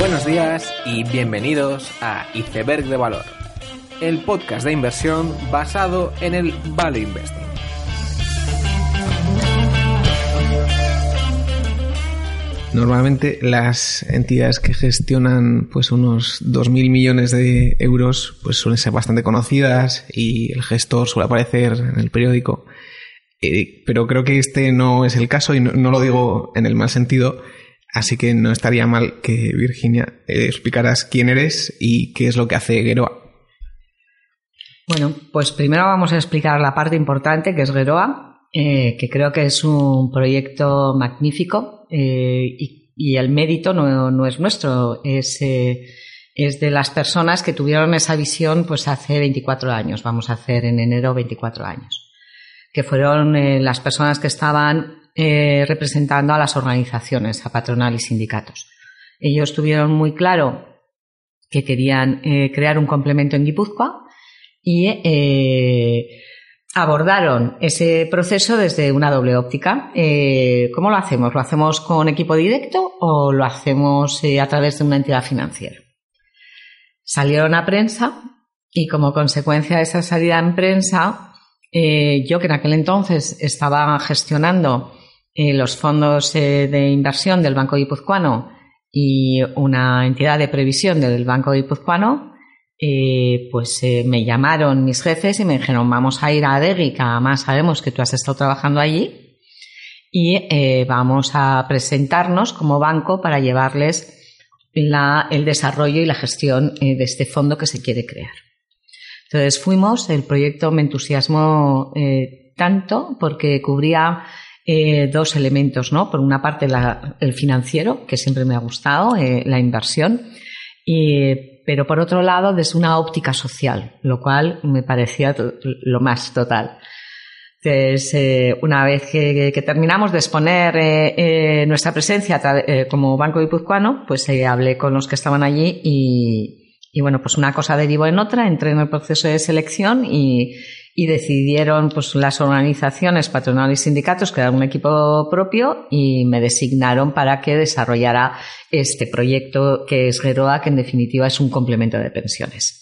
Buenos días y bienvenidos a Iceberg de Valor, el podcast de inversión basado en el Value Investing. Normalmente las entidades que gestionan pues unos 2.000 millones de euros pues suelen ser bastante conocidas y el gestor suele aparecer en el periódico. Eh, pero creo que este no es el caso y no, lo digo en el mal sentido, así que no estaría mal que Virginia eh, explicaras quién eres y qué es lo que hace Geroa. Bueno, pues primero vamos a explicar la parte importante que es Geroa, eh, que creo que es un proyecto magnífico y, el mérito no, es nuestro, es, es de las personas que tuvieron esa visión pues hace 24 años, vamos a hacer en enero 24 años que fueron eh, las personas que estaban eh, representando a las organizaciones, a patronal y sindicatos. Ellos tuvieron muy claro que querían eh, crear un complemento en Guipúzcoa y abordaron ese proceso desde una doble óptica. ¿Cómo lo hacemos? ¿Lo hacemos con equipo directo o lo hacemos a través de una entidad financiera? Salieron a prensa y como consecuencia de esa salida en prensa eh, yo que en aquel entonces estaba gestionando eh, los fondos eh, de inversión del Banco Guipuzcoano y una entidad de previsión del Banco Guipuzcoano, pues me llamaron mis jefes y me dijeron vamos a ir a Adegui, que además sabemos que tú has estado trabajando allí, y vamos a presentarnos como banco para llevarles el desarrollo y la gestión de este fondo que se quiere crear. Entonces fuimos, el proyecto me entusiasmó eh, tanto porque cubría eh, dos elementos, ¿no? Por una parte el financiero, que siempre me ha gustado, eh, la inversión, pero por otro lado desde una óptica social, lo cual me parecía lo más total. Entonces, una vez que, terminamos de exponer nuestra presencia como Banco Guipuzcoano, pues hablé con los que estaban allí y, y bueno, pues una cosa derivó en otra, entré en el proceso de selección y, decidieron pues las organizaciones patronales y sindicatos crear un equipo propio y me designaron para que desarrollara este proyecto que es Geroa, que en definitiva es un complemento de pensiones.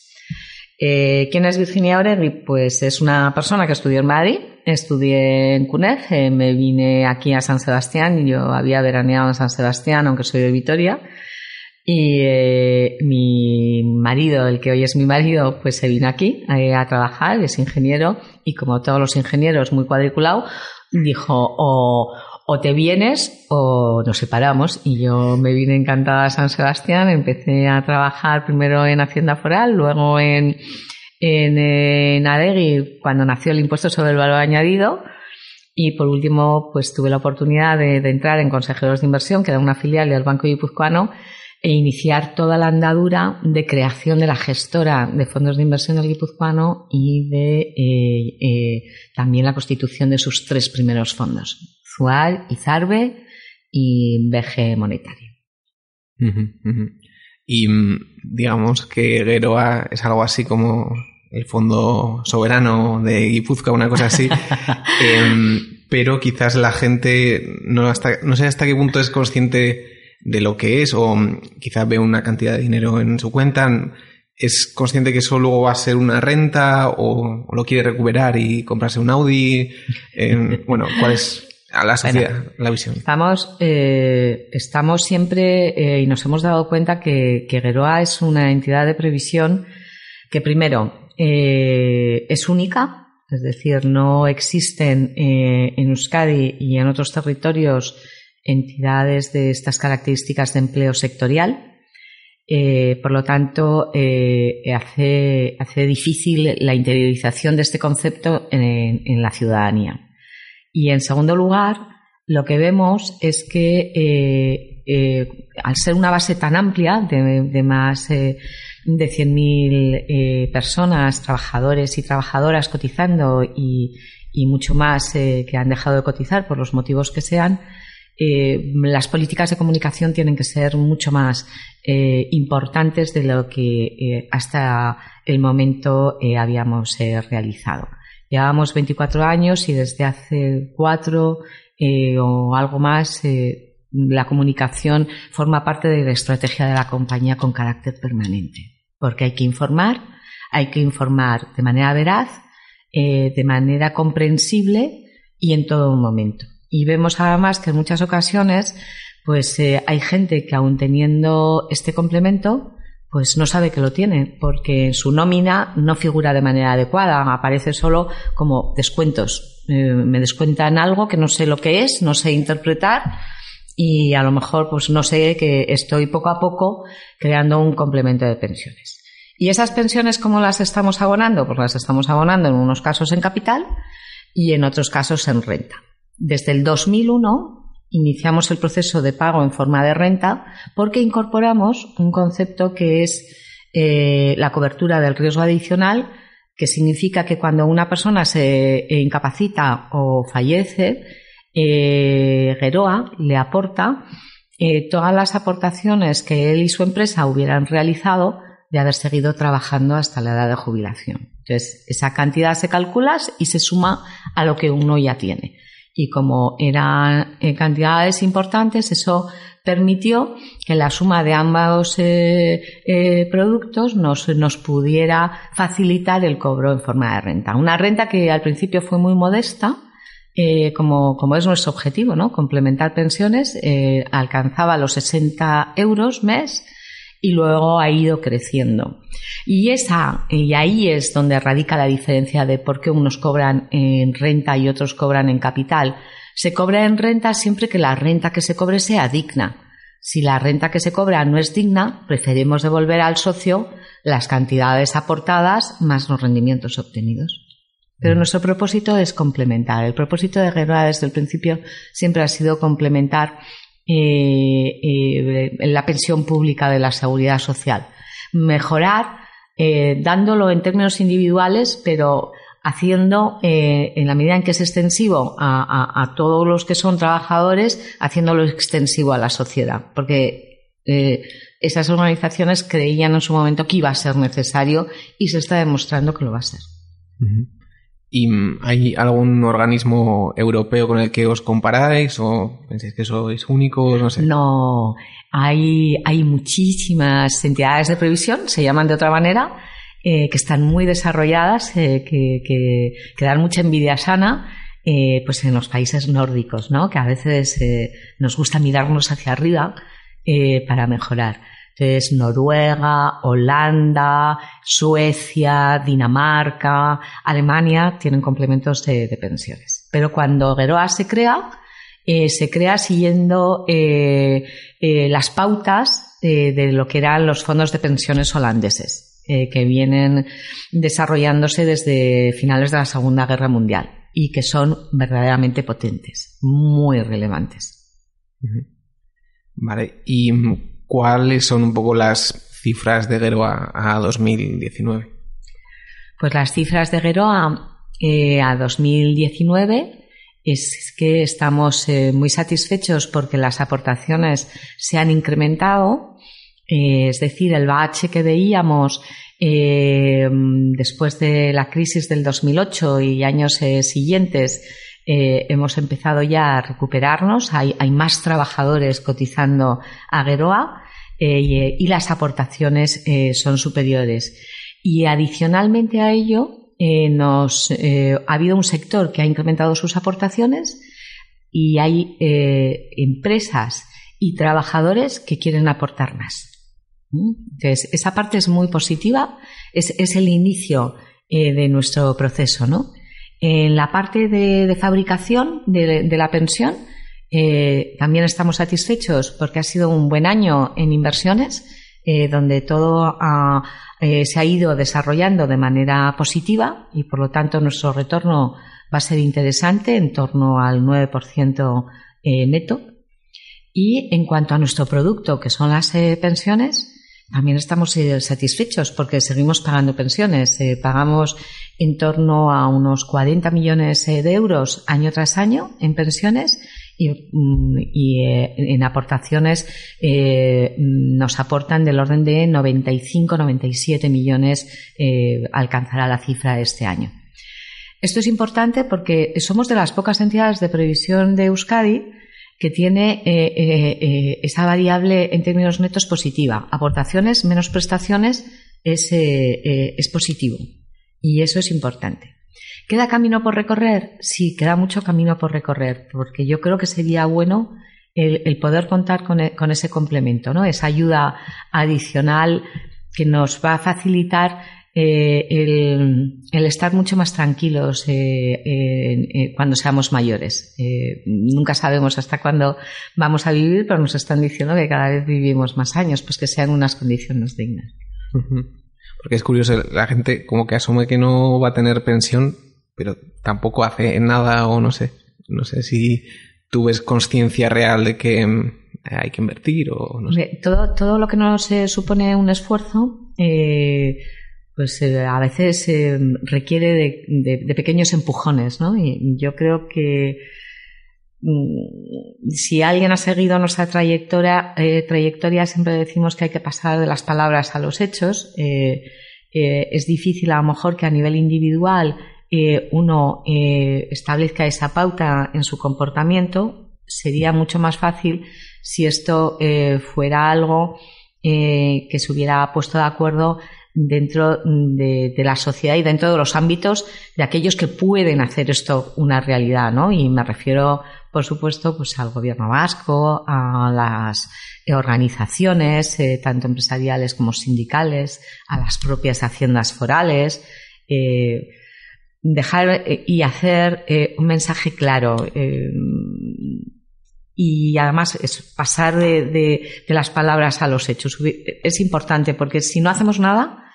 Eh, ¿Quién es Virginia Oregui? Pues es una persona que estudió en Madrid, estudié en CUNED, eh, me vine aquí a San Sebastián, yo había veraneado en San Sebastián, aunque soy de Vitoria, y eh, mi marido, el que hoy es mi marido, pues se vino aquí eh, a trabajar, es ingeniero y como todos los ingenieros muy cuadriculado, dijo o, o te vienes o nos separamos. Y yo me vine encantada a San Sebastián, empecé a trabajar primero en Hacienda Foral, luego en, en, en Adegui cuando nació el impuesto sobre el valor añadido. Y por último pues tuve la oportunidad de, de entrar en Consejeros de Inversión, que era una filial del Banco Guipuzcoano e iniciar toda la andadura de creación de la gestora de fondos de inversión del guipuzcoano y de eh, eh, también la constitución de sus tres primeros fondos, Zual, Izarbe y BG Monetario. Y mm, digamos que Geroa es algo así como el fondo soberano de Guipúzcoa, una cosa así. Em, pero quizás la gente no, hasta, no sé hasta qué punto es consciente de lo que es o mm, quizás ve una cantidad de dinero en su cuenta, es consciente que eso luego va a ser una renta o, lo quiere recuperar y comprarse un Audi. bueno, ¿cuál es a la sociedad la visión? Estamos, eh, estamos siempre eh, y nos hemos dado cuenta que, que Geroa es una entidad de previsión que primero eh, es única, es decir, no existen en Euskadi y en otros territorios entidades de estas características de empleo sectorial. Eh, por lo tanto, eh, hace, difícil la interiorización de este concepto en, la ciudadanía. Y en segundo lugar, lo que vemos es que eh, al ser una base tan amplia de, más de 100.000 personas, trabajadores y trabajadoras cotizando y mucho más que han dejado de cotizar por los motivos que sean, eh, las políticas de comunicación tienen que ser mucho más eh, importantes de lo que eh, hasta el momento habíamos realizado. Llevábamos 24 años y desde hace cuatro o algo más la comunicación forma parte de la estrategia de la compañía con carácter permanente, porque hay que informar, hay que informar de manera veraz, de manera comprensible y en todo momento. Y vemos además que en muchas ocasiones pues eh, hay gente que aún teniendo este complemento pues no sabe que lo tiene, porque en su nómina no figura de manera adecuada, aparece solo como descuentos. Eh, me descuentan algo que no sé lo que es, no sé interpretar y a lo mejor pues no sé que estoy poco a poco creando un complemento de pensiones. ¿Y esas pensiones cómo las estamos abonando? Pues las estamos abonando en unos casos en capital y en otros casos en renta. Desde el 2001 iniciamos el proceso de pago en forma de renta porque incorporamos un concepto que es eh, la cobertura del riesgo adicional, que significa que cuando una persona se incapacita o fallece, eh, Geroa le aporta eh, todas las aportaciones que él y su empresa hubieran realizado de haber seguido trabajando hasta la edad de jubilación. Entonces, esa cantidad se calcula y se suma a lo que uno ya tiene y como eran eh, cantidades importantes, eso permitió que la suma de ambos eh, eh, productos nos, nos, pudiera facilitar el cobro en forma de renta. Una renta que al principio fue muy modesta, como, como, es nuestro objetivo, ¿no? Complementar pensiones, alcanzaba los 60 euros mes y luego ha ido creciendo. Y esa, y ahí es donde radica la diferencia de por qué unos cobran en renta y otros cobran en capital. Se cobra en renta siempre que la renta que se cobre sea digna. Si la renta que se cobra no es digna, preferimos devolver al socio las cantidades aportadas más los rendimientos obtenidos. Pero mm. nuestro propósito es complementar. El propósito de Guerra desde el principio siempre ha sido complementar eh, eh, la pensión pública de la seguridad social. Mejorar eh, dándolo en términos individuales, pero haciendo, en la medida en que es extensivo a, todos los que son trabajadores, haciéndolo extensivo a la sociedad. Porque esas organizaciones creían en su momento que iba a ser necesario y se está demostrando que lo va a ser. ¿Y hay algún organismo europeo con el que os comparáis o pensáis que sois únicos? No sé. No, hay, hay muchísimas entidades de previsión, se llaman de otra manera, eh, que están muy desarrolladas, eh, que, que, dan mucha envidia sana, eh, pues en los países nórdicos, ¿no? Que a veces nos gusta mirarnos hacia arriba para mejorar. Entonces, Noruega, Holanda, Suecia, Dinamarca, Alemania tienen complementos de, pensiones. Pero cuando Geroa se crea, eh, se crea siguiendo eh, eh, las pautas de lo que eran los fondos de pensiones holandeses, que vienen desarrollándose desde finales de la Segunda Guerra Mundial y que son verdaderamente potentes, muy relevantes. Vale, y ¿cuáles son un poco las cifras de Geroa a 2019? Pues las cifras de Geroa eh, a 2019 es que estamos eh, muy satisfechos porque las aportaciones se han incrementado, eh, es decir, el bache que veíamos después de la crisis del 2008 y años siguientes hemos empezado ya a recuperarnos, hay, más trabajadores cotizando a Geroa eh, y las aportaciones eh, son superiores. Y adicionalmente a ello, eh, nos, ha habido un sector que ha incrementado sus aportaciones y hay empresas y trabajadores que quieren aportar más. Entonces, esa parte es muy positiva, es el inicio de nuestro proceso, ¿no? En la parte de, fabricación de, la pensión, eh, también estamos satisfechos porque ha sido un buen año en inversiones, eh, donde todo eh, se ha ido desarrollando de manera positiva y por lo tanto nuestro retorno va a ser interesante, en torno al 9% neto. Y en cuanto a nuestro producto, que son las pensiones, también estamos eh, satisfechos porque seguimos pagando pensiones. Eh, pagamos en torno a unos 40 millones eh, de euros año tras año en pensiones y, mm, en aportaciones nos aportan del orden de 95-97 millones alcanzará la cifra este año. Esto es importante porque somos de las pocas entidades de previsión de Euskadi que tiene esa variable en términos netos positiva. Aportaciones menos prestaciones es, es positivo. Y eso es importante. ¿Queda camino por recorrer? Sí, queda mucho camino por recorrer, porque yo creo que sería bueno el, poder contar e, con, ese complemento, ¿no? Esa ayuda adicional que nos va a facilitar eh, el, estar mucho más tranquilos eh, eh, cuando seamos mayores. nunca sabemos hasta cuándo vamos a vivir, pero nos están diciendo que cada vez vivimos más años, pues que sean unas condiciones dignas. Porque es curioso, la gente como que asume que no va a tener pensión, pero tampoco hace nada o no sé. No sé si tú ves conciencia real de que mm, hay que invertir o no sé. Todo, todo lo que no se supone un esfuerzo, eh, pues eh, a veces eh, requiere de, pequeños empujones, ¿no? Y yo creo que mm, si alguien ha seguido nuestra trayectoria, trayectoria, siempre decimos que hay que pasar de las palabras a los hechos. es difícil a lo mejor que a nivel individual eh, uno eh, establezca esa pauta en su comportamiento, sería mucho más fácil si esto eh, fuera algo que se hubiera puesto de acuerdo dentro de, la sociedad y dentro de los ámbitos de aquellos que pueden hacer esto una realidad, ¿no? Y me refiero, por supuesto, pues al gobierno vasco, a las organizaciones, tanto empresariales como sindicales, a las propias haciendas forales, dejar eh, y hacer eh, un mensaje claro. Eh, y además pasar de, las palabras a los hechos. Es importante porque si no hacemos nada,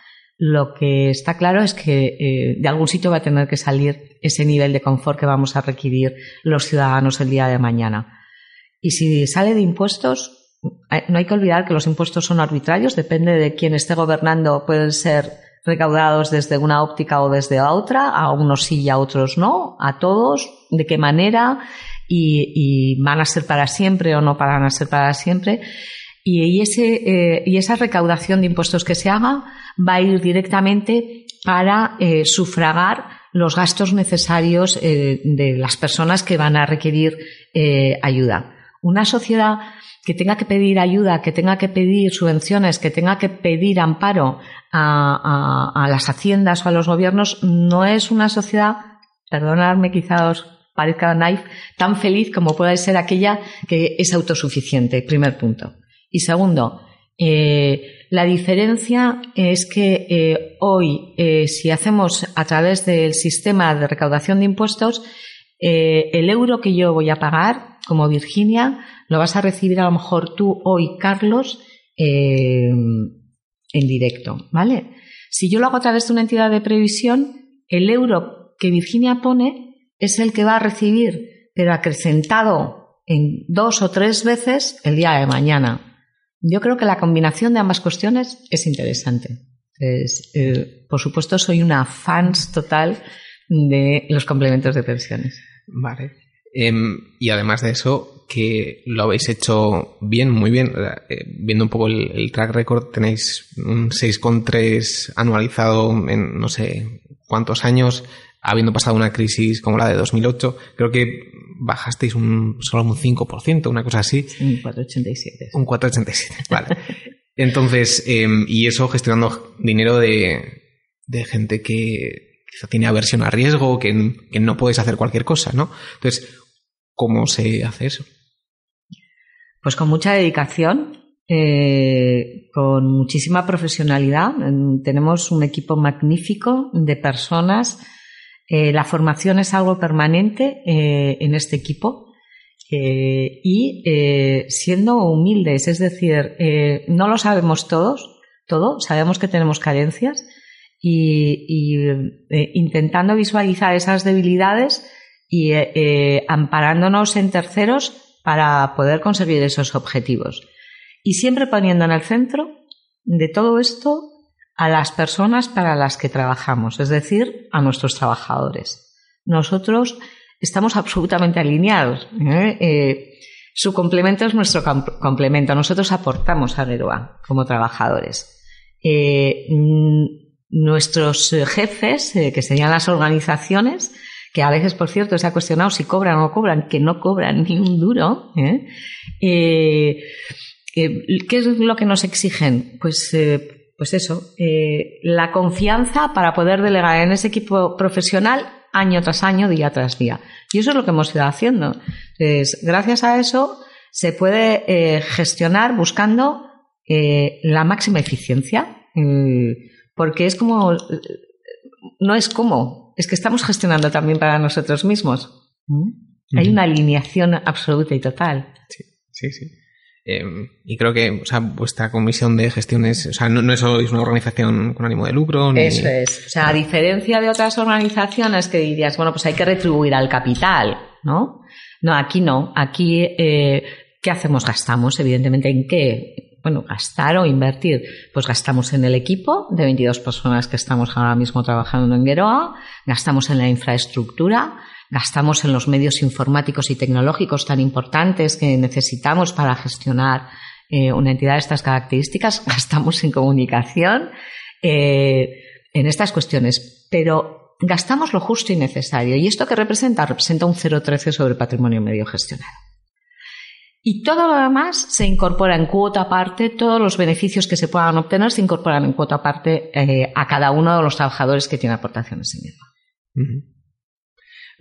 lo que está claro es que de algún sitio va a tener que salir ese nivel de confort que vamos a requerir los ciudadanos el día de mañana. Y si sale de impuestos, no hay que olvidar que los impuestos son arbitrarios, depende de quién esté gobernando, pueden ser recaudados desde una óptica o desde otra, a unos sí y a otros no, a todos, de qué manera y, van a ser para siempre o no van a ser para siempre. Y, ese, eh, esa recaudación de impuestos que se haga va a ir directamente para eh, sufragar los gastos necesarios eh, de las personas que van a requerir ayuda. Una sociedad que tenga que pedir ayuda, que tenga que pedir subvenciones, que tenga que pedir amparo a, las haciendas o a los gobiernos, no es una sociedad, perdonadme quizá os parezca naif, tan feliz como puede ser aquella que es autosuficiente, primer punto. Y segundo, eh, la diferencia es que eh, hoy, eh, si hacemos a través del sistema de recaudación de impuestos, el euro que yo voy a pagar como Virginia lo vas a recibir a lo mejor tú hoy, Carlos, en directo, ¿vale? Si yo lo hago a través de una entidad de previsión, el euro que Virginia pone es el que va a recibir, pero acrecentado en dos o tres veces el día de mañana. Yo creo que la combinación de ambas cuestiones es interesante. Eh, por supuesto, soy una fans total de los complementos de pensiones. Vale. Em, y además de eso, que lo habéis hecho bien, muy bien. Eh, viendo un poco el, track record, tenéis un 6,3 anualizado en no sé cuántos años, habiendo pasado una crisis como la de 2008. Creo que bajasteis un, solo un 5%, una cosa así. Un 4,87. Un 4,87, vale. Entonces, em, y eso gestionando dinero de, de gente que quizá tiene aversión a riesgo, que, que no podéis hacer cualquier cosa, ¿no? Entonces, ¿Cómo se hace eso? Pues con mucha dedicación, eh, con muchísima profesionalidad. Tenemos un equipo magnífico de personas. Eh, la formación es algo permanente eh, en este equipo. y siendo humildes, es decir, no lo sabemos todos, todo, sabemos que tenemos carencias y intentando visualizar esas debilidades y eh, eh, amparándonos en terceros para poder conseguir esos objetivos. Y siempre poniendo en el centro de todo esto a las personas para las que trabajamos, es decir, a nuestros trabajadores. Nosotros estamos absolutamente alineados. ¿eh? su complemento es nuestro complemento. Nosotros aportamos a Geroa como trabajadores. nuestros jefes, que serían las organizaciones, que a veces, por cierto, se ha cuestionado si cobran o no cobran, que no cobran ni un duro. ¿eh? Eh, ¿Qué es lo que nos exigen? Pues, pues eso, la confianza para poder delegar en ese equipo profesional año tras año, día tras día. Y eso es lo que hemos ido haciendo. Entonces, gracias a eso se puede gestionar buscando la máxima eficiencia, porque es como no es como, es que estamos gestionando también para nosotros mismos. ¿Mm? Hay una alineación absoluta y total. Sí, sí, sí. Em, y creo que o sea, vuestra comisión de gestión es, o sea, no, no es una organización con ánimo de lucro. Eso es. O sea, a diferencia de otras organizaciones que dirías, bueno, pues hay que retribuir al capital, ¿no? No, aquí no. Aquí, eh, ¿qué hacemos? Gastamos, evidentemente, ¿en qué? bueno, gastar o invertir. Pues gastamos en el equipo de 22 personas que estamos ahora mismo trabajando en Geroa, gastamos en la infraestructura, gastamos en los medios informáticos y tecnológicos tan importantes que necesitamos para gestionar eh, una entidad de estas características, gastamos en comunicación, eh, en estas cuestiones, pero gastamos lo justo y necesario. ¿Y esto qué representa? Representa un 0,13 sobre patrimonio medio gestionado. Y todo lo demás se incorpora en cuota aparte, todos los beneficios que se puedan obtener se incorporan en cuota aparte eh, a cada uno de los trabajadores que tiene aportaciones en el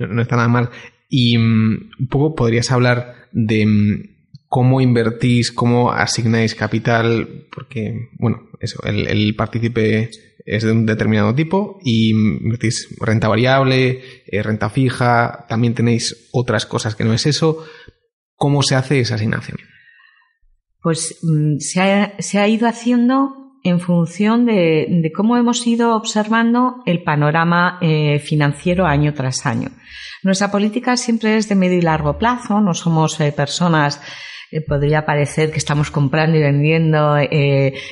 no, está nada mal. Y mm, un poco podrías hablar de mm, cómo invertís, cómo asignáis capital, porque, bueno, eso, el, partícipe es de un determinado tipo y invertís renta variable, eh, renta fija, también tenéis otras cosas que no es eso. ¿Cómo se hace esa asignación? Pues mm, se ha, ido haciendo en función de, cómo hemos ido observando el panorama eh, financiero año tras año. Nuestra política siempre es de medio y largo plazo, no somos eh, personas eh, podría parecer que estamos comprando y vendiendo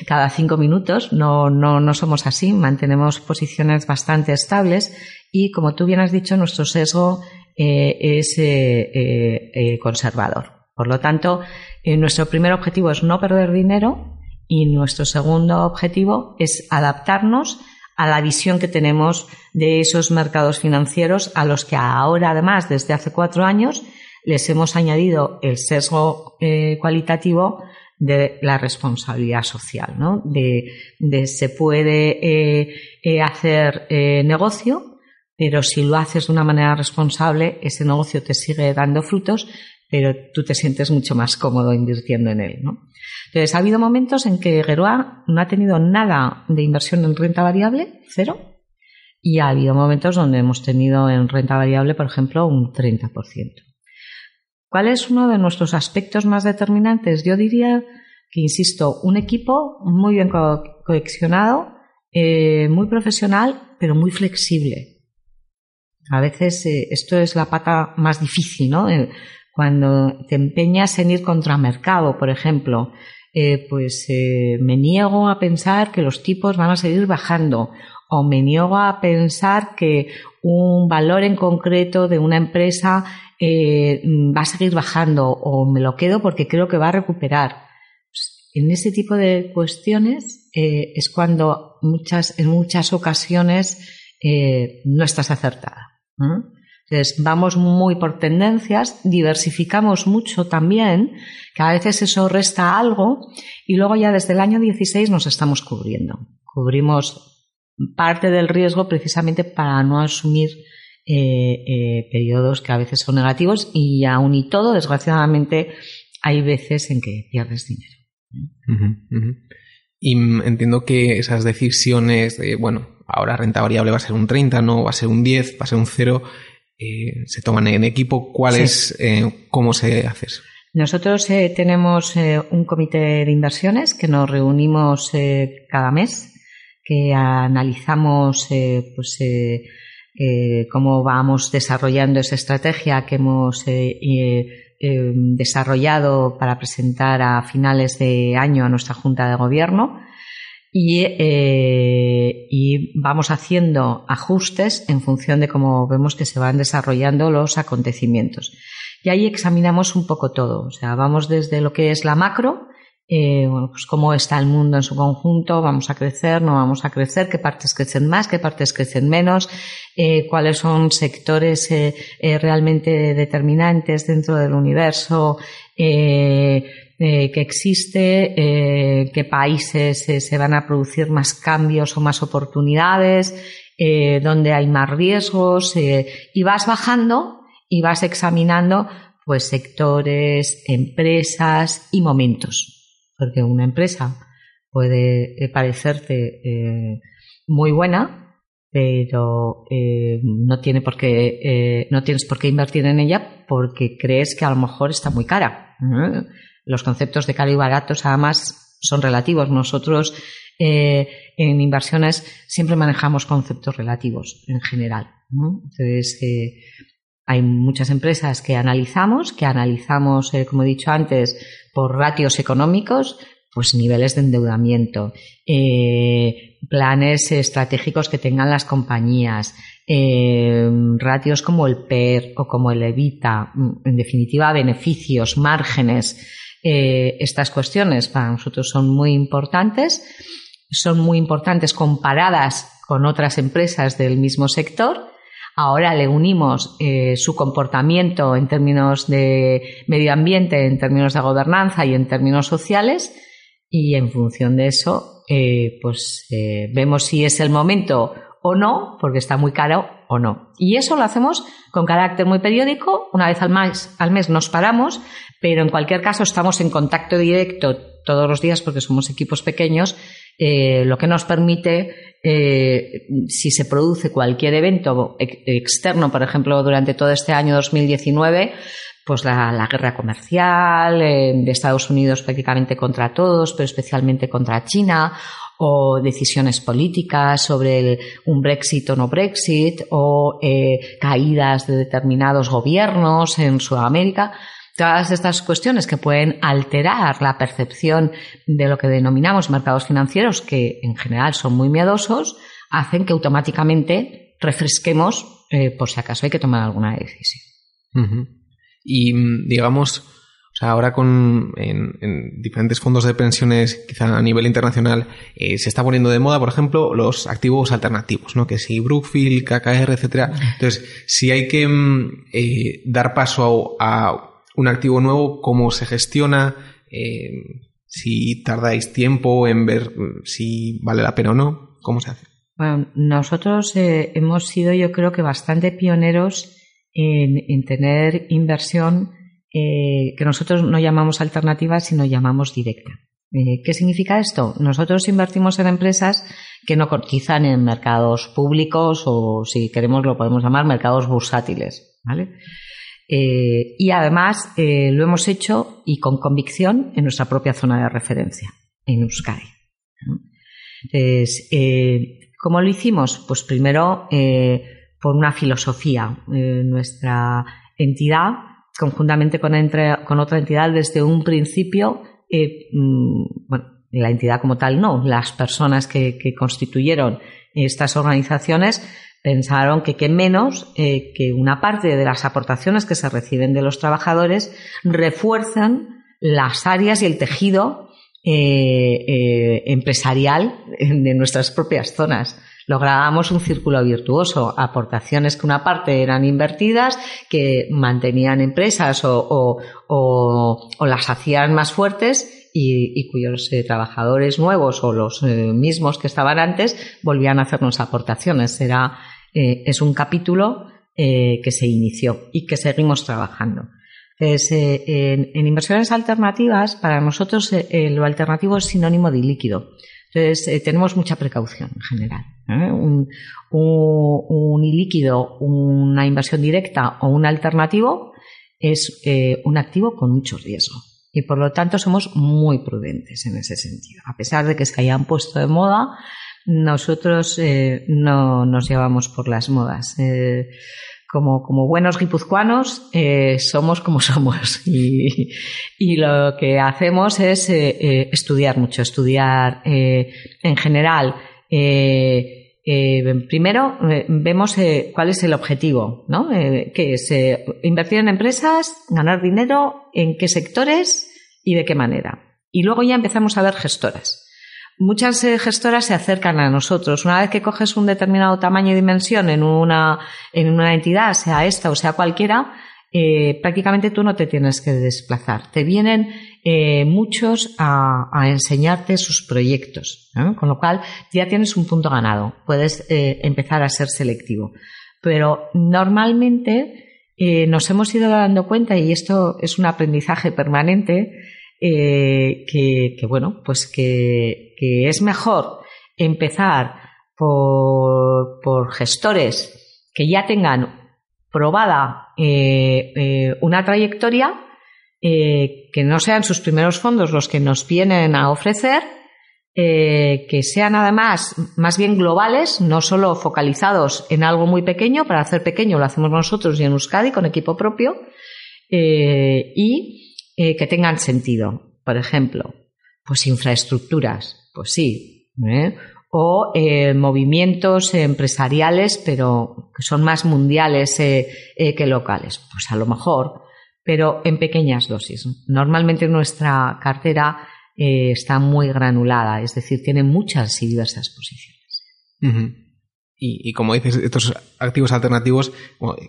cada cinco minutos. No, no, no somos así. Mantenemos posiciones bastante estables y, como tú bien has dicho, nuestro sesgo es conservador. Por lo tanto, nuestro primer objetivo es no perder dinero y nuestro segundo objetivo es adaptarnos a la visión que tenemos de esos mercados financieros a los que ahora, además, desde hace cuatro años, les hemos añadido el sesgo cualitativo de la responsabilidad social, ¿no? De, se puede hacer negocio pero si lo haces de una manera responsable, ese negocio te sigue dando frutos, pero tú te sientes mucho más cómodo invirtiendo en él. ¿no? Entonces, ha habido momentos en que Geroa no ha tenido nada de inversión en renta variable, cero, y ha habido momentos donde hemos tenido en renta variable, por ejemplo, un 30%. ¿Cuál es uno de nuestros aspectos más determinantes? Yo diría que, insisto, un equipo muy bien cohesionado, eh, muy profesional, pero muy flexible. A veces eh, esto es la pata más difícil, ¿no? Eh, cuando te empeñas en ir contra mercado, por ejemplo, eh, pues me niego a pensar que los tipos van a seguir bajando o me niego a pensar que un valor en concreto de una empresa va a seguir bajando o me lo quedo porque creo que va a recuperar. Pues, en ese tipo de cuestiones es cuando muchas, en muchas ocasiones no estás acertada. Entonces, vamos muy por tendencias, diversificamos mucho también, que a veces eso resta algo, y luego ya desde el año 16 nos estamos cubriendo. Cubrimos parte del riesgo precisamente para no asumir eh, eh, periodos que a veces son negativos y aún y todo, desgraciadamente, hay veces en que pierdes dinero. Y entiendo que esas decisiones de, bueno, ahora renta variable va a ser un 30, no va a ser un 10, va a ser un 0, eh, se toman en equipo. ¿Cuál es, eh, cómo se hace eso? Nosotros eh, tenemos un comité de inversiones que nos reunimos cada mes, que analizamos pues, cómo vamos desarrollando esa estrategia que hemos desarrollado para presentar a finales de año a nuestra Junta de Gobierno eh, y, vamos haciendo ajustes en función de cómo vemos que se van desarrollando los acontecimientos. Y ahí examinamos un poco todo, o sea, vamos desde lo que es la macro, eh, bueno, pues cómo está el mundo en su conjunto, vamos a crecer, no vamos a crecer, qué partes crecen más, qué partes crecen menos, eh, cuáles son sectores eh, realmente determinantes dentro del universo que existe, qué países se van a producir más cambios o más oportunidades, dónde hay más riesgos, y vas bajando y vas examinando pues sectores, empresas y momentos porque una empresa puede eh, parecerte eh, muy buena, pero eh, no tiene por qué, no tienes por qué invertir en ella porque crees que a lo mejor está muy cara. Los conceptos de caro y barato además son relativos. Nosotros en inversiones siempre manejamos conceptos relativos en general. Entonces, hay muchas empresas que analizamos, que analizamos, como he dicho antes, por ratios económicos, pues niveles de endeudamiento, eh, planes estratégicos que tengan las compañías, eh, ratios como el PER o como el EVITA, en definitiva, beneficios, márgenes. Eh, estas cuestiones. Para nosotros son muy importantes, son muy importantes comparadas con otras empresas del mismo sector. Ahora le unimos eh, su comportamiento en términos de medio ambiente, en términos de gobernanza y en términos sociales. Y en función de eso, eh, pues vemos si es el momento o no, porque está muy caro no. Y eso lo hacemos con carácter muy periódico, una vez al mes, al mes nos paramos, pero en cualquier caso estamos en contacto directo todos los días porque somos equipos pequeños, lo que nos permite eh, si se produce cualquier evento externo, por ejemplo, durante todo este año 2019, pues la, guerra comercial eh, de Estados Unidos prácticamente contra todos, pero especialmente contra China, o decisiones políticas sobre un Brexit o no Brexit, o eh, caídas de determinados gobiernos en Sudamérica. Todas estas cuestiones que pueden alterar la percepción de lo que denominamos mercados financieros, que en general son muy miedosos, hacen que automáticamente refresquemos eh, por si acaso hay que tomar alguna decisión. Y digamos, o ahora con en, diferentes fondos de pensiones, quizá a nivel internacional, eh, se está poniendo de moda, por ejemplo, los activos alternativos, ¿no? Que si Brookfield, KKR, etcétera. Entonces, si hay que mm, eh, dar paso a un activo nuevo, cómo se gestiona, eh, si tardáis tiempo en ver mm, si vale la pena o no, cómo se hace. Bueno, nosotros hemos sido yo creo que bastante pioneros en, tener inversión eh, que nosotros no llamamos alternativa, sino llamamos directa. ¿Qué significa esto? Nosotros invertimos en empresas que no cotizan en mercados públicos o, si queremos, lo podemos llamar mercados bursátiles. ¿vale? Eh, y además eh, lo hemos hecho y con convicción en nuestra propia zona de referencia, en Euskadi. Entonces, eh, ¿cómo lo hicimos? Pues primero por una filosofía. nuestra entidad, conjuntamente con, otra entidad, desde un principio, mm, bueno, la entidad como tal no, las personas que constituyeron estas organizaciones pensaron que qué menos eh, que una parte de las aportaciones que se reciben de los trabajadores refuerzan las áreas y el tejido eh, eh, empresarial de nuestras propias zonas. Lográbamos un círculo virtuoso, aportaciones que una parte eran invertidas, que mantenían empresas o, o las hacían más fuertes y, cuyos eh, trabajadores nuevos o los eh, mismos que estaban antes volvían a hacernos aportaciones. Era, eh, es un capítulo que se inició y que seguimos trabajando. en, inversiones alternativas, para nosotros lo alternativo es sinónimo de líquido. Entonces, tenemos mucha precaución en general. Un, un, un, ilíquido, una inversión directa o un alternativo es un activo con mucho riesgo y por lo tanto somos muy prudentes en ese sentido. A pesar de que se hayan puesto de moda, nosotros eh, no nos llevamos por las modas. Eh, como, buenos guipuzcoanos eh, somos como somos y, lo que hacemos es estudiar mucho, estudiar en general eh, primero eh, vemos eh, cuál es el objetivo, ¿no? que es invertir en empresas, ganar dinero, en qué sectores y de qué manera. Y luego ya empezamos a ver gestoras. Muchas eh, gestoras se acercan a nosotros. Una vez que coges un determinado tamaño y dimensión en una, en una entidad, sea esta o sea cualquiera, eh, prácticamente tú no te tienes que desplazar. Te vienen eh, muchos a, enseñarte sus proyectos, con lo cual ya tienes un punto ganado. Puedes empezar a ser selectivo. Pero normalmente nos hemos ido dando cuenta, y esto es un aprendizaje permanente, que, que, bueno, pues que es mejor empezar por, gestores que ya tengan probada eh, eh, una trayectoria, eh, que no sean sus primeros fondos los que nos vienen a ofrecer, que sean además más bien globales, no solo focalizados en algo muy pequeño, para hacer pequeño lo hacemos nosotros y en Euskadi con equipo propio, y que tengan sentido. Por ejemplo, pues infraestructuras, pues sí. ¿eh? O eh, movimientos empresariales, pero que son más mundiales eh, que locales. Pues a lo mejor, pero en pequeñas dosis. Normalmente nuestra cartera está muy granulada, es decir, tiene muchas y diversas posiciones. Y, como dices, estos activos alternativos,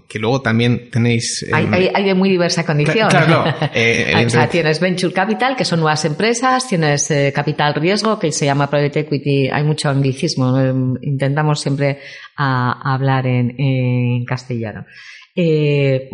que luego también tenéis... Hay, hay, de muy diversa condición. Claro, eh, o sea, tienes Venture Capital, que son nuevas empresas, tienes eh, Capital Riesgo, que se llama Private Equity, hay mucho anglicismo, intentamos siempre hablar en, castellano. Eh,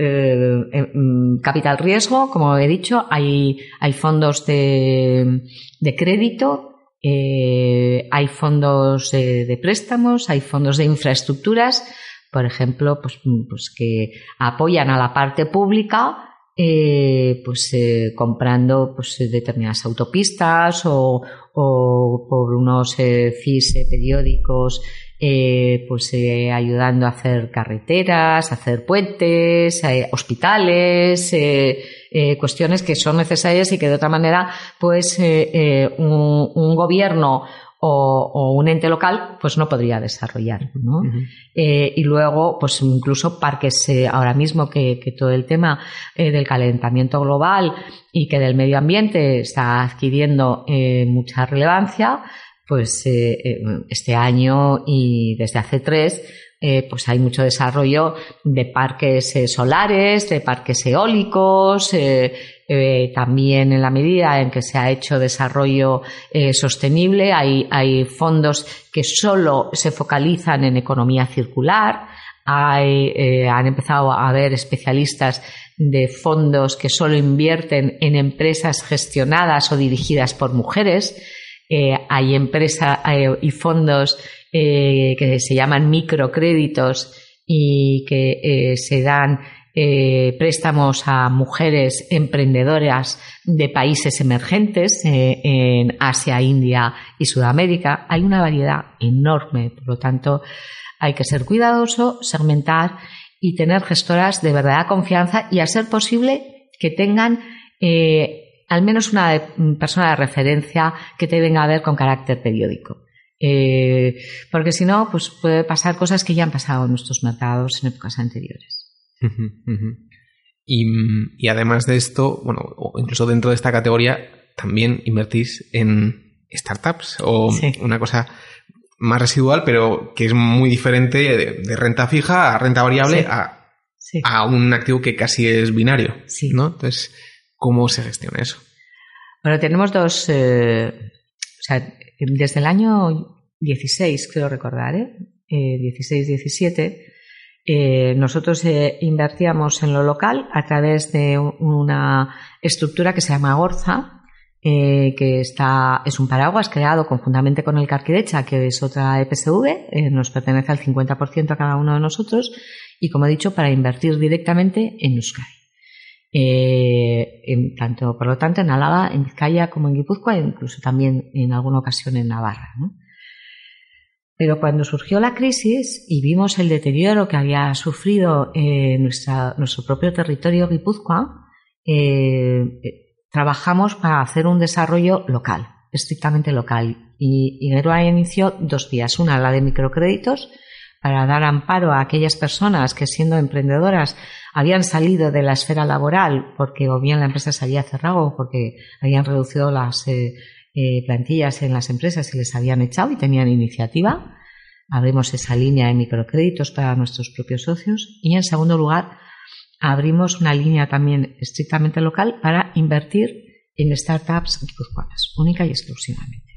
em, capital riesgo, como he dicho, hay, hay fondos de, de crédito eh, hay fondos de, préstamos, hay fondos de infraestructuras, por ejemplo, pues, pues que apoyan a la parte pública eh, pues eh, comprando pues determinadas autopistas o, por unos fees periódicos pues ayudando a hacer carreteras, a hacer puentes, hospitales, eh, cuestiones que son necesarias y que de otra manera, pues eh, eh, un, gobierno o, un ente local, pues no podría desarrollar. ¿no? y luego, pues incluso parques, ahora mismo que, todo el tema del calentamiento global y que del medio ambiente está adquiriendo mucha relevancia, pues este año y desde hace tres, eh, pues hay mucho desarrollo de parques eh, solares, de parques eólicos, eh, también en la medida en que se ha hecho desarrollo sostenible, hay, fondos que solo se focalizan en economía circular, han empezado a haber especialistas de fondos que solo invierten en empresas gestionadas o dirigidas por mujeres. Hay empresas y fondos eh, que se llaman microcréditos y que eh, se dan eh, préstamos a mujeres emprendedoras de países emergentes en Asia, India y Sudamérica. Hay una variedad enorme, por lo tanto hay que ser cuidadoso, segmentar y tener gestoras de verdadera confianza y a ser posible que tengan al menos una persona de referencia que te venga a ver con carácter periódico. Eh, porque si no, pues puede pasar cosas que ya han pasado en nuestros mercados en épocas anteriores. Y, además de esto, bueno, incluso dentro de esta categoría, también invertís en startups o una cosa más residual, pero que es muy diferente de, renta fija a renta variable A, a, un activo que casi es binario. ¿no? Entonces, ¿cómo se gestiona eso? Bueno, tenemos dos. Eh, o sea, desde el año 16, creo recordar, ¿eh? 16-17, eh, eh, nosotros eh, invertíamos en lo local a través de una estructura que se llama Gorza, que está, es un paraguas creado conjuntamente con el Carquidecha, que es otra EPSV, nos pertenece al 50% a cada uno de nosotros, y como he dicho, para invertir directamente en Euskadi. En, tanto, por lo tanto, en Álava, en Vizcaya como en Guipúzcoa, e incluso también en alguna ocasión en Navarra. Pero cuando surgió la crisis y vimos el deterioro que había sufrido eh, nuestro propio territorio Guipúzcoa, eh, eh, trabajamos para hacer un desarrollo local, estrictamente local. Y, y inició dos vías. Una, la de microcréditos, para dar amparo a aquellas personas que siendo emprendedoras habían salido de la esfera laboral porque o bien la empresa se había cerrado o porque habían reducido las eh, eh, plantillas en las empresas y les habían echado y tenían iniciativa. Abrimos esa línea de microcréditos para nuestros propios socios y en segundo lugar abrimos una línea también estrictamente local para invertir en startups guipuzcoanas, única y exclusivamente.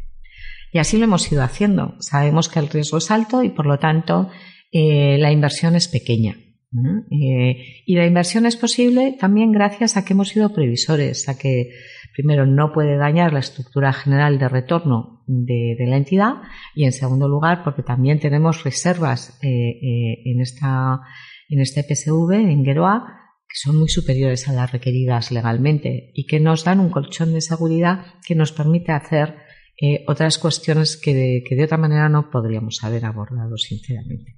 Y así lo hemos ido haciendo. Sabemos que el riesgo es alto y por lo tanto eh, la inversión es pequeña. Eh, y la inversión es posible también gracias a que hemos sido previsores, a que primero no puede dañar la estructura general de retorno de, la entidad y en segundo lugar porque también tenemos reservas eh, en, esta, en este PSV, en Geroa, que son muy superiores a las requeridas legalmente y que nos dan un colchón de seguridad que nos permite hacer eh, otras cuestiones que de, que de otra manera no podríamos haber abordado, sinceramente.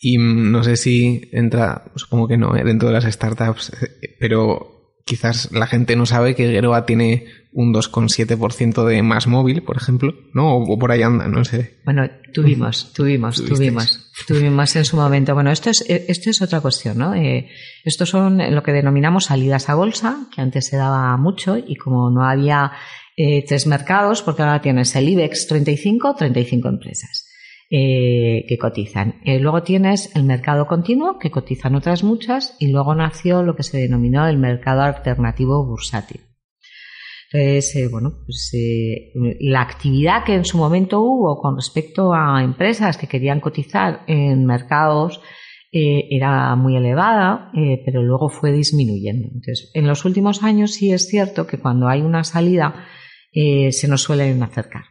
Y mm, no sé si entra, supongo que no, eh, dentro de las startups, eh, pero quizás la gente no sabe que Geroa tiene un 2,7% de más móvil, por ejemplo, ¿no? O, por ahí anda, no sé. Bueno, tuvimos, tuvimos, tuvimos, tuvimos en su momento. Bueno, esto es, esto es otra cuestión, ¿no? Eh, estos son lo que denominamos salidas a bolsa, que antes se daba mucho y como no había eh, tres mercados, porque ahora tienes el IBEX 35, 35 empresas eh, que cotizan. Eh, luego tienes el mercado continuo, que cotizan otras muchas, y luego nació lo que se denominó el mercado alternativo bursátil. Entonces, bueno, pues la actividad que en su momento hubo con respecto a empresas que querían cotizar en mercados era muy elevada, pero luego fue disminuyendo. Entonces, en los últimos años sí es cierto que cuando hay una salida eh, se nos suelen acercar.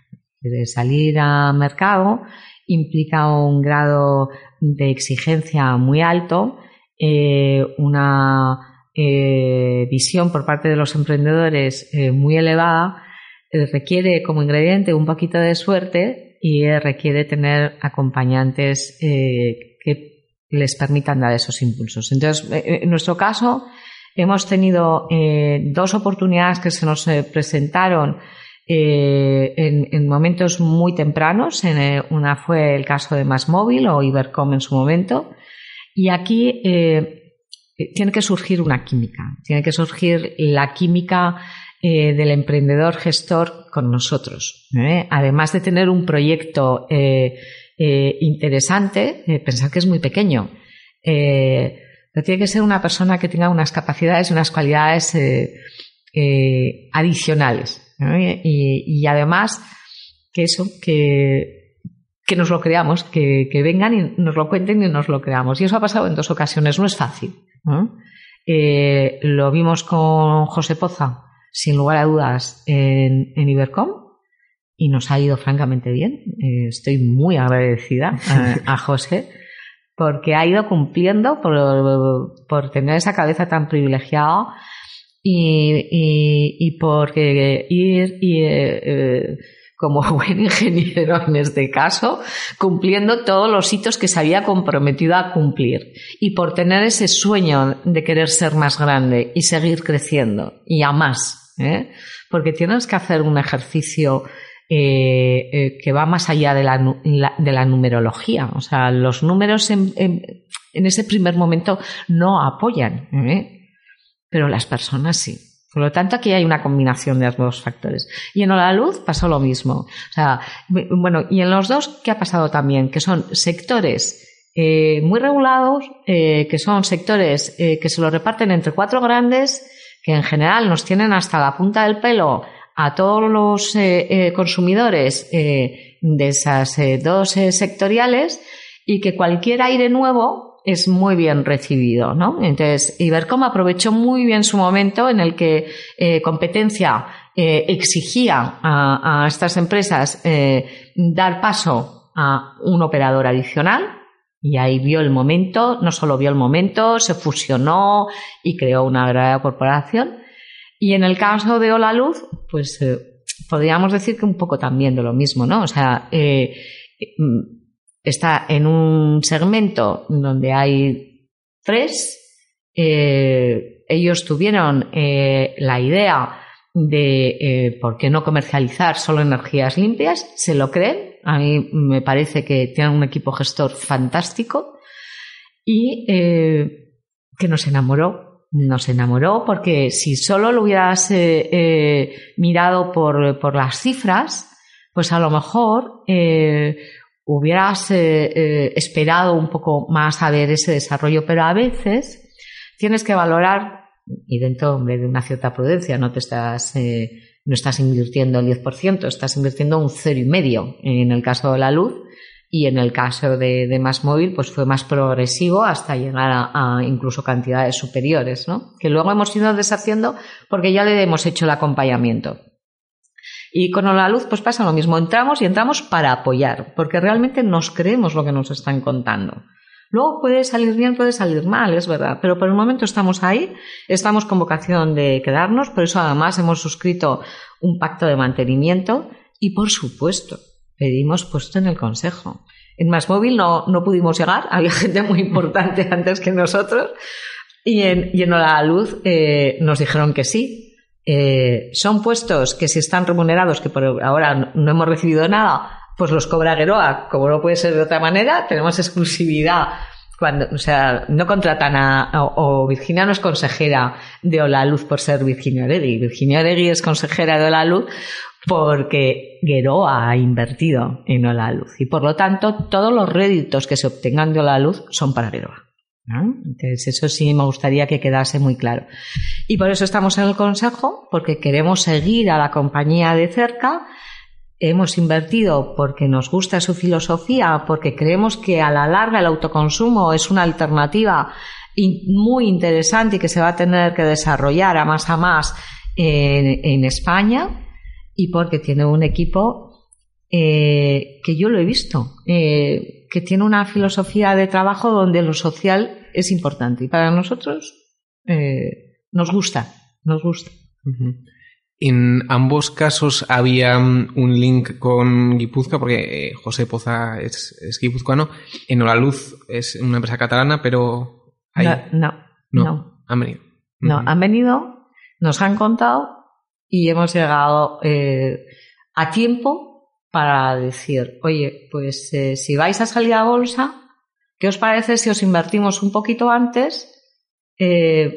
Salir a mercado implica un grado de exigencia muy alto, eh, una eh, visión por parte de los emprendedores muy elevada, requiere como ingrediente un poquito de suerte y requiere tener acompañantes que les permitan dar esos impulsos. Entonces, en nuestro caso, Hemos tenido eh, dos oportunidades que se nos eh, presentaron eh, en, momentos muy tempranos. una fue el caso de Móvil o Ibercom en su momento. Y aquí tiene que surgir una química. Tiene que surgir la química del emprendedor gestor con nosotros. Además de tener un proyecto interesante, pensar que es muy pequeño tiene que ser una persona que tenga unas capacidades y unas cualidades eh, eh, adicionales. Y, además, que eso, que, que nos lo creamos, que, vengan y nos lo cuenten y nos lo creamos. Y eso ha pasado en dos ocasiones, no es fácil. Eh, lo vimos con José Poza, sin lugar a dudas, en, en Ibercom y nos ha ido francamente bien. estoy muy agradecida a José porque ha ido cumpliendo por, tener esa cabeza tan privilegiada y, y, porque ir y, eh, eh, como buen ingeniero en este caso, cumpliendo todos los hitos que se había comprometido a cumplir y por tener ese sueño de querer ser más grande y seguir creciendo y a más, ¿eh? porque tienes que hacer un ejercicio eh, eh, que va más allá de la, de la, numerología. O sea, los números en, ese primer momento no apoyan, ¿eh? pero las personas sí. Por lo tanto, aquí hay una combinación de ambos factores. Y en la luz pasó lo mismo. O sea, bueno, y en los dos, ¿qué ha pasado también? Que son sectores muy regulados, que son sectores que se lo reparten entre cuatro grandes, que en general nos tienen hasta la punta del pelo a todos los eh, eh, consumidores eh, de esas dos sectoriales y que cualquier aire nuevo es muy bien recibido, ¿no? Entonces, Ibercom aprovechó muy bien su momento en el que competencia exigía a, a, estas empresas dar paso a un operador adicional, y ahí vio el momento, no solo vio el momento, se fusionó y creó una gran corporación. Y en el caso de Hola Luz, pues eh, podríamos decir que un poco también de lo mismo, ¿no? O sea, eh, mm, está en un segmento donde hay tres. Eh, ellos tuvieron la idea de por qué no comercializar solo energías limpias, se lo creen, A mí me parece que tiene un equipo gestor fantástico y eh, que nos enamoró. Nos enamoró porque si solo lo hubieras eh, eh, mirado por, por, las cifras, pues a lo mejor hubieras esperado un poco más a ver ese desarrollo, pero a veces tienes que valorar, y dentro de una cierta prudencia, no te estás no estás invirtiendo el 10%, estás invirtiendo un cero y medio en el caso de la luz y en el caso de, de Más Móvil pues fue más progresivo hasta llegar a, incluso cantidades superiores, ¿no? Que luego hemos ido deshaciendo porque ya le hemos hecho el acompañamiento. Y con la luz pues pasa lo mismo, entramos y entramos para apoyar, porque realmente nos creemos lo que nos están contando. Luego puede salir bien, puede salir mal, es verdad, pero por el momento estamos ahí, estamos con vocación de quedarnos, por eso además hemos suscrito un pacto de mantenimiento y por supuesto pedimos puesto en el Consejo. En Más Móvil no, no pudimos llegar, había gente muy importante antes que nosotros y en, y La Luz eh, nos dijeron que sí. Eh, son puestos que si están remunerados, que por ahora no hemos recibido nada, pues los cobra Geroa, como no puede ser de otra manera, tenemos exclusividad. Cuando, o sea, no contratan a, o, Virginia no es consejera de Ola Luz por ser Virginia Oregui. Virginia Oregui es consejera de Ola Luz porque Geroa ha invertido en Ola Luz y por lo tanto todos los réditos que se obtengan de Ola Luz son para Geroa. Entonces, eso sí me gustaría que quedase muy claro. Y por eso estamos en el Consejo, porque queremos seguir a la compañía de cerca hemos invertido porque nos gusta su filosofía, porque creemos que a la larga el autoconsumo es una alternativa muy interesante y que se va a tener que desarrollar a más a más en, España y porque tiene un equipo eh, que yo lo he visto, eh, que tiene una filosofía de trabajo donde lo social es importante y para nosotros eh, nos gusta, nos gusta. En ambos casos había un link con Guipúzcoa, porque eh, José Poza es, es guipuzcoano. En Luz es una empresa catalana, pero... No, no, Han venido. No, han venido, nos han contado y hemos llegado eh, a tiempo para decir, oye, pues eh, si vais a salir a bolsa, ¿qué os parece si os invertimos un poquito antes?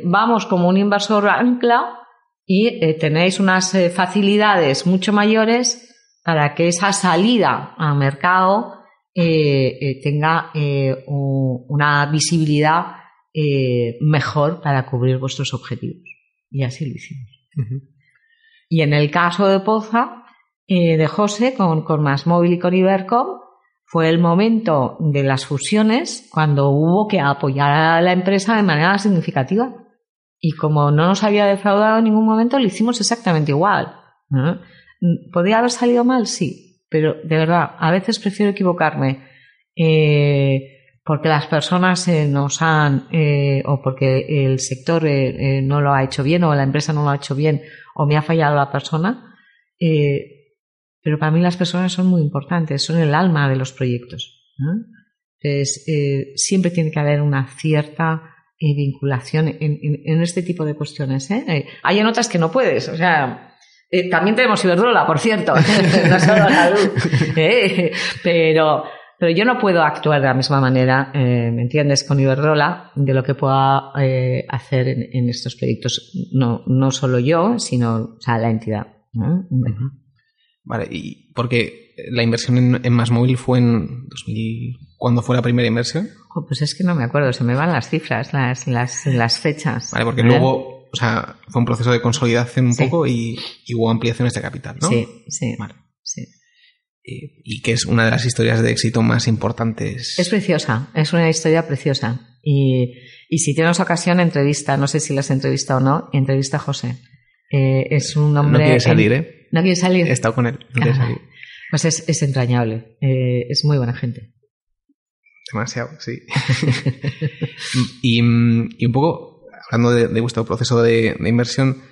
vamos como un inversor ancla y eh, tenéis unas eh, facilidades mucho mayores para que esa salida al mercado eh, tenga una visibilidad mejor para cubrir vuestros objetivos. Y así lo hicimos. Y en el caso de Poza, de José, con, con Móvil y con Ibercom, fue el momento de las fusiones cuando hubo que apoyar a la empresa de manera significativa. Y como no nos había defraudado en ningún momento, lo hicimos exactamente igual. ¿Podría haber salido mal? Sí, pero de verdad, a veces prefiero equivocarme eh, porque las personas eh, nos han, eh, o porque el sector no lo ha hecho bien, o la empresa no lo ha hecho bien, o me ha fallado la persona. pero para mí las personas son muy importantes, son el alma de los proyectos. Entonces, siempre tiene que haber una cierta vinculación en, este tipo de cuestiones. ¿eh? eh hay en otras que no puedes, o sea, eh, también tenemos Iberdrola, por cierto, no solo la luz, ¿eh? pero, pero yo no puedo actuar de la misma manera, ¿me entiendes?, con Iberdrola de lo que pueda hacer en, estos proyectos. No, no solo yo, sino sea, la entidad. Vale, y porque la inversión en, en Más Móvil fue en 2000, ¿cuándo fue la primera inversión? pues es que no me acuerdo, se me van las cifras, las, las, las fechas. Vale, porque luego, o sea, fue un proceso de consolidación un poco y, hubo ampliaciones de capital, ¿no? Sí, sí. Vale. sí. Y, que es una de las historias de éxito más importantes. Es preciosa, es una historia preciosa. Y, y si tienes ocasión, entrevista, no sé si las entrevista o no, entrevista a José. Eh, es un hombre. No quiere salir, ¿eh? No quiere salir. He estado con él, no quiere salir. Pues es, es entrañable, eh, es muy buena gente. Demasiado, sí. y, y, un poco, hablando de, vuestro proceso de, inversión,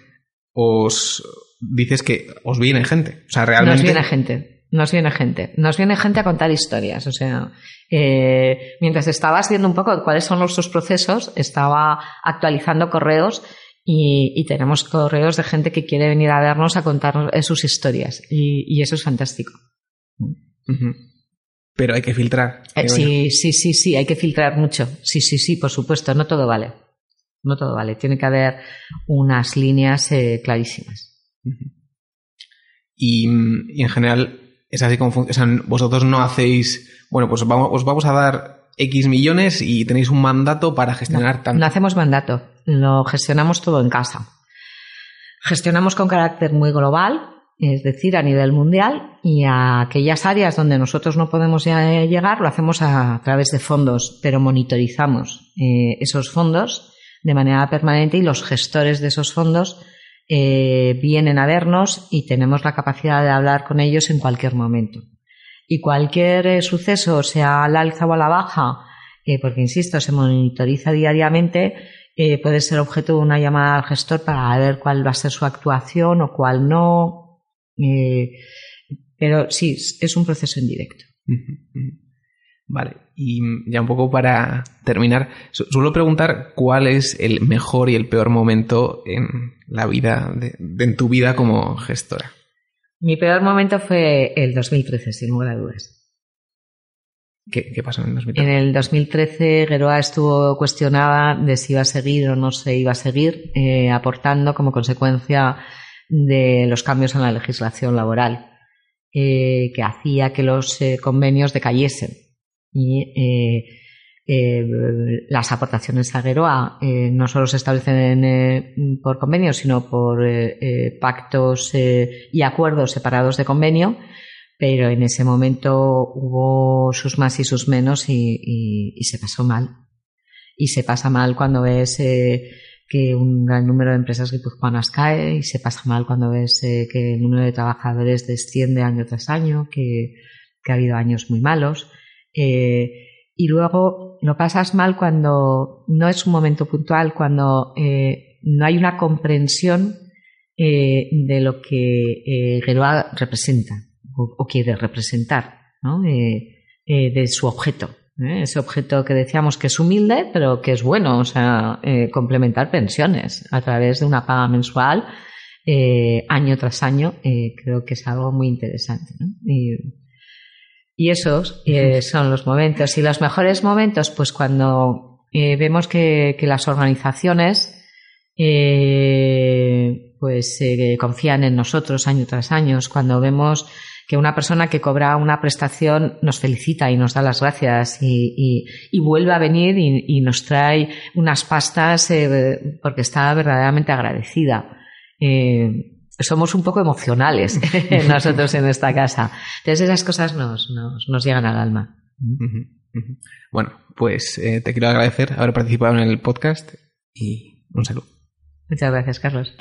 os dices que os viene gente. O sea, realmente. Nos viene gente. Nos viene gente. Nos viene gente a contar historias. O sea, eh, mientras estaba viendo un poco cuáles son nuestros procesos, estaba actualizando correos y, y, tenemos correos de gente que quiere venir a vernos a contar sus historias. Y, y eso es fantástico. Pero hay que filtrar. Eh, sí, sí, sí, sí, hay que filtrar mucho. Sí, sí, sí, por supuesto, no todo vale. No todo vale. Tiene que haber unas líneas eh, clarísimas. y, en general, es así como funciona. O sea, vosotros no hacéis, bueno, pues vamos, os vamos a dar X millones y tenéis un mandato para gestionar no, tanto. No hacemos mandato, lo gestionamos todo en casa. Gestionamos con carácter muy global, es decir, a nivel mundial, y a aquellas áreas donde nosotros no podemos llegar lo hacemos a través de fondos, pero monitorizamos eh, esos fondos de manera permanente y los gestores de esos fondos eh, vienen a vernos y tenemos la capacidad de hablar con ellos en cualquier momento. Y cualquier eh, suceso, sea al alza o a la baja, porque insisto, se monitoriza diariamente, puede ser objeto de una llamada al gestor para ver cuál va a ser su actuación o cuál no, eh, pero sí, es un proceso indirecto. Vale, y ya un poco para terminar, suelo preguntar cuál es el mejor y el peor momento en la vida, de, en tu vida como gestora. Mi peor momento fue el 2013, sin lugar a dudas. ¿Qué, pasó en el 2013? En el 2013 Geroa estuvo cuestionada de si iba a seguir o no se iba a seguir, eh, aportando como consecuencia de los cambios en la legislación laboral eh, que hacía que los eh, convenios decayesen. Y eh, las aportaciones a Geroa no solo se establecen por convenios, sino por pactos y acuerdos separados de convenio, pero en ese momento hubo sus más y sus menos y, se pasó mal. Y se pasa mal cuando ves que un gran número de empresas guipuzcoanas cae y se pasa mal cuando ves eh, que el número de trabajadores desciende año tras año, que, ha habido años muy malos. Eh, y luego lo pasas mal cuando no es un momento puntual, cuando eh, no hay una comprensión de lo que Geroa representa o, quiere representar, ¿no? de su objeto. ¿eh? ese objeto que decíamos que es humilde, pero que es bueno, o sea, eh, complementar pensiones a través de una paga mensual eh, año tras año, creo que es algo muy interesante. Y, esos son los momentos. Y los mejores momentos, pues cuando vemos que, que, las organizaciones pues confían en nosotros año tras año, cuando vemos que una persona que cobra una prestación nos felicita y nos da las gracias y, vuelve a venir y, nos trae unas pastas eh, porque está verdaderamente agradecida. Eh, somos un poco emocionales nosotros en esta casa. Entonces esas cosas nos, nos, llegan al alma. Bueno, pues eh, te quiero agradecer haber participado en el podcast y un saludo. Muchas gracias, Carlos.